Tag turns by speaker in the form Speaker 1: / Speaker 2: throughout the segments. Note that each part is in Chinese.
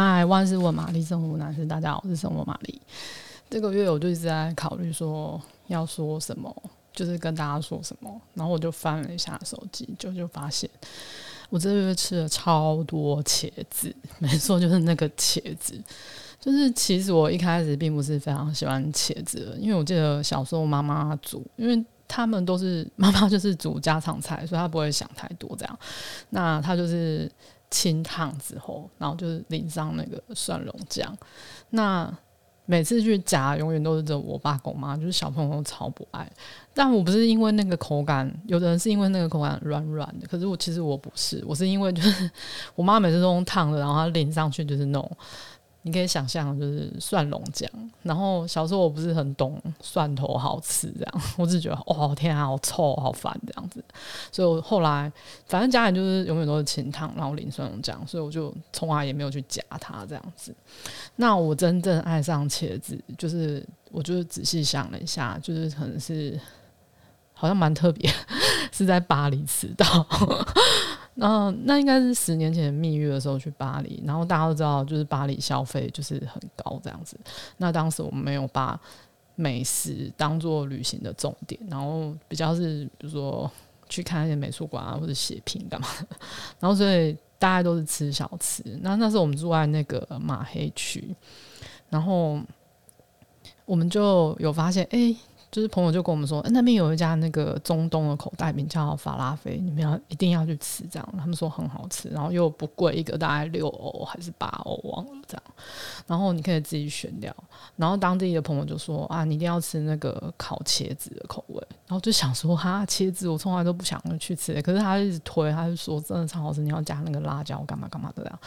Speaker 1: 嗨，万事问玛丽，生活男士，大家好，我是生活玛丽。这个月我就一直在考虑说要说什么，就是跟大家说什么。然后我就翻了一下手机，就就发现我这个月吃了超多茄子，没错，就是那个茄子。就是其实我一开始并不是非常喜欢茄子，因为我记得小时候妈妈煮，因为他们都是 妈妈就是煮家常菜，所以她不会想太多这样。那她就是。清烫之后，然后就是淋上那个蒜蓉酱。那每次去夹，永远都是这我爸跟我妈，就是小朋友都超不爱。但我不是因为那个口感，有的人是因为那个口感软软的，可是我其实我不是，我是因为就是我妈每次都用烫的，然后她淋上去就是那种。你可以想象，就是蒜蓉酱。然后小时候我不是很懂蒜头好吃这样，我只觉得哦天啊，好臭，好烦这样子。所以我后来反正家里就是永远都是清汤，然后淋蒜蓉酱，所以我就从来也没有去夹它这样子。那我真正爱上茄子，就是我就是仔细想了一下，就是可能是好像蛮特别，是在巴黎吃到。嗯那应该是十年前蜜月的时候去巴黎，然后大家都知道，就是巴黎消费就是很高这样子。那当时我们没有把美食当做旅行的重点，然后比较是比如说去看一些美术馆啊，或者写评干嘛。然后所以大家都是吃小吃。那那时候我们住在那个马黑区，然后我们就有发现，哎。就是朋友就跟我们说，欸、那边有一家那个中东的口袋饼叫法拉菲，你们要一定要去吃这样。他们说很好吃，然后又不贵，一个大概六欧还是八欧，忘了这样。然后你可以自己选料。然后当地的朋友就说啊，你一定要吃那个烤茄子的口味。然后就想说哈，茄子我从来都不想去吃，可是他一直推，他就说真的超好吃，你要加那个辣椒干嘛干嘛的这样。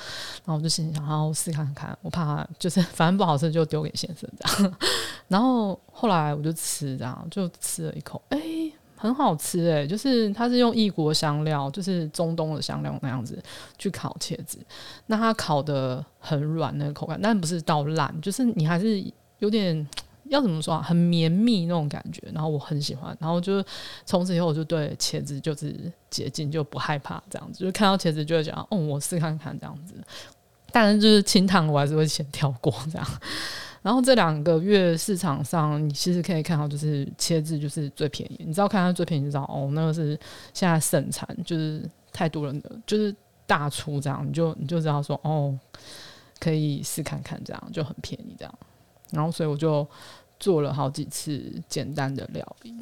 Speaker 1: 然后我就心想，好，试看看，我怕就是 反正不好吃就丢给先生这样。然后后来我就吃这样，就吃了一口，哎、很好吃哎、就是它是用异国香料，就是中东的香料那样子去烤茄子，那它烤得很软那个口感，但不是到烂，就是你还是有点要怎么说啊，很绵密那种感觉，然后我很喜欢，然后就从此以后我就对茄子就是接近，就不害怕这样子，就看到茄子就会讲，哦，我试看看这样子，但是就是清汤我还是会先跳过这样。然后这两个月市场上，你其实可以看到，就是茄子就是最便宜。你知道看它最便宜，你知道哦，那个是现在盛产，就是太多人的，就是大出这样，你就你就知道说哦，可以试看看这样，就很便宜这样。然后所以我就做了好几次简单的料理。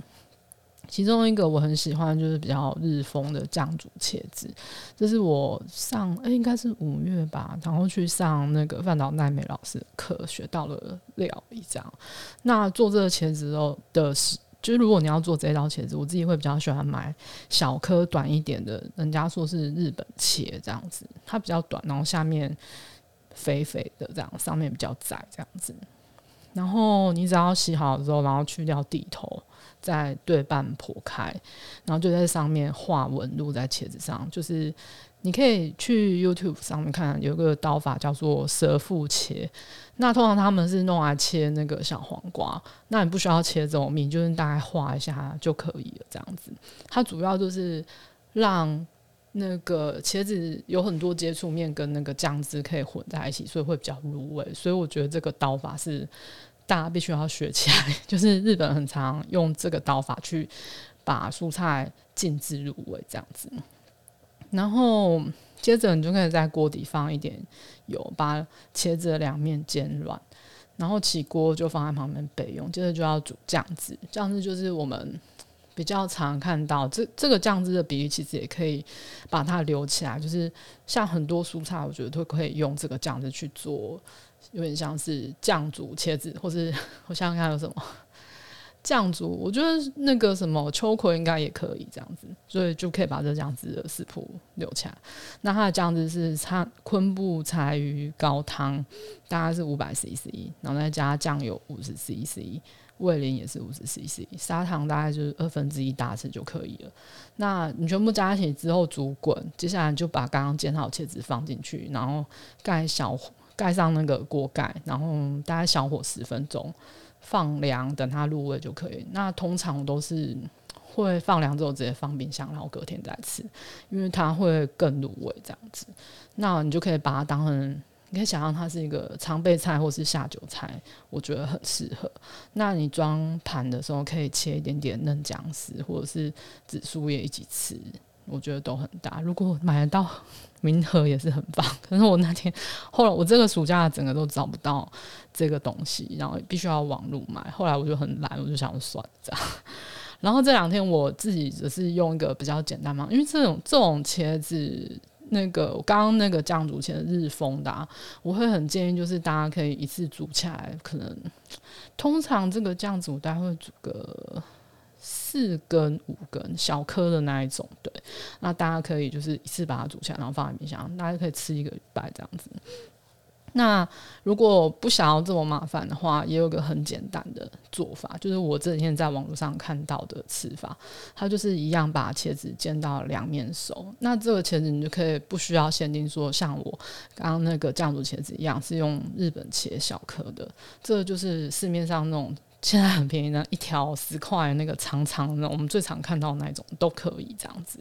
Speaker 1: 其中一个我很喜欢，就是比较日风的酱煮茄子，这是我上诶、应该是五月吧，然后去上那个饭岛奈美老师的课，学到了料理这样。那做这个茄子哦的是，就是如果你要做这道茄子，我自己会比较喜欢买小颗短一点的，人家说是日本茄这样子，它比较短，然后下面肥肥的这样，上面比较窄这样子。然后你只要洗好之后，然后去掉蒂头。再对半剖开，然后就在上面画纹路在茄子上。就是你可以去 YouTube 上面看，有个刀法叫做蛇腹切。那通常他们是弄来切那个小黄瓜，那你不需要切这么密，就是大概画一下就可以了。这样子，它主要就是让那个茄子有很多接触面跟那个酱汁可以混在一起，所以会比较入味。所以我觉得这个刀法是。大家必须要学起来，就是日本很常用这个刀法去把蔬菜浸渍入味这样子。然后接着你就可以在锅底放一点油，把茄子的两面煎软，然后起锅就放在旁边备用。接着就要煮酱汁，酱汁就是我们比较常看到这这个酱汁的比例，其实也可以把它留起来。就是像很多蔬菜，我觉得都可以用这个酱汁去做。有点像是酱煮茄子，或是 我想想看有什么酱煮，我觉得那个什么秋葵应该也可以这样子，所以就可以把这酱汁的食谱留起来。那它的酱汁是它昆布柴鱼高汤，大概是五百 CC，然后再加酱油五十 CC，味淋也是五十 CC，砂糖大概就是二分之一大匙就可以了。那你全部加起之后煮滚，接下来就把刚刚煎好的茄子放进去，然后盖小火。盖上那个锅盖，然后大概小火十分钟，放凉，等它入味就可以。那通常都是会放凉之后直接放冰箱，然后隔天再吃，因为它会更入味这样子。那你就可以把它当成你可以想象它是一个常备菜或是下酒菜，我觉得很适合。那你装盘的时候，可以切一点点嫩姜丝或者是紫苏叶一起吃，我觉得都很搭。如果买得到明盒也是很棒。可是我那天后来我这个暑假整个都找不到这个东西，然后必须要网路买。后来我就很懒，我就想算了这样。然后这两天我自己只是用一个比较简单嘛，因为这种这种茄子。那个我刚刚那个酱煮茄子日丰的，啊，我会很建议，就是大家可以一次煮起来，可能通常这个酱煮大概会煮个四根五根小颗的那一种，对，那大家可以就是一次把它煮起来，然后放在冰箱，大家可以吃一个礼拜这样子。那如果不想要这么麻烦的话，也有个很简单的做法，就是我这几天在网络上看到的吃法，它就是一样把茄子煎到两面熟。那这个茄子你就可以不需要限定说像我刚刚那个酱煮茄子一样是用日本切小颗的，这就是市面上那种现在很便宜的一条十块那个长长的，我们最常看到那种都可以这样子。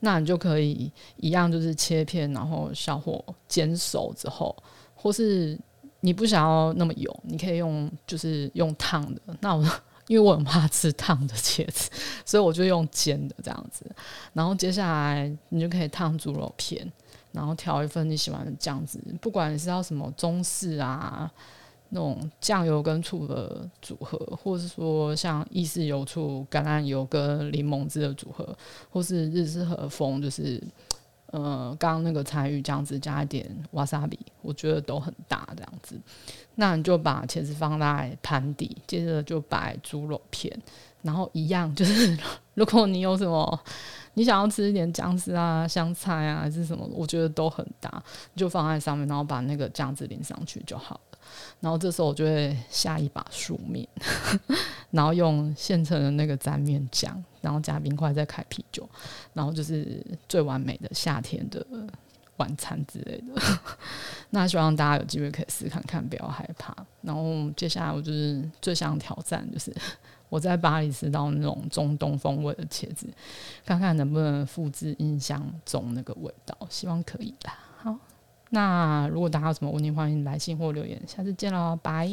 Speaker 1: 那你就可以一样就是切片，然后小火煎熟之后。或是你不想要那么油，你可以用就是用烫的。那我因为我很怕吃烫的茄子，所以我就用煎的这样子。然后接下来你就可以烫猪肉片，然后调一份你喜欢的酱汁，不管你是要什么中式啊，那种酱油跟醋的组合，或是说像意式油醋、橄榄油跟柠檬汁的组合，或是日式和风，就是。呃，刚刚那个柴鱼酱汁加一点瓦萨比，我觉得都很搭这样子。那你就把茄子放在盘底，接着就摆猪肉片，然后一样就是，如果你有什么你想要吃一点姜丝啊、香菜啊还是什么，我觉得都很搭，就放在上面，然后把那个酱汁淋上去就好了。然后这时候我就会下一把素面，然后用现成的那个沾面酱，然后加冰块，再开啤酒，然后就是最完美的夏天的晚餐之类的。那希望大家有机会可以试看看，不要害怕。然后接下来我就是最想挑战，就是 我在巴黎吃到那种中东风味的茄子，看看能不能复制印象中那个味道，希望可以啦。那如果大家有什么问题，欢迎来信或留言。下次见喽，拜。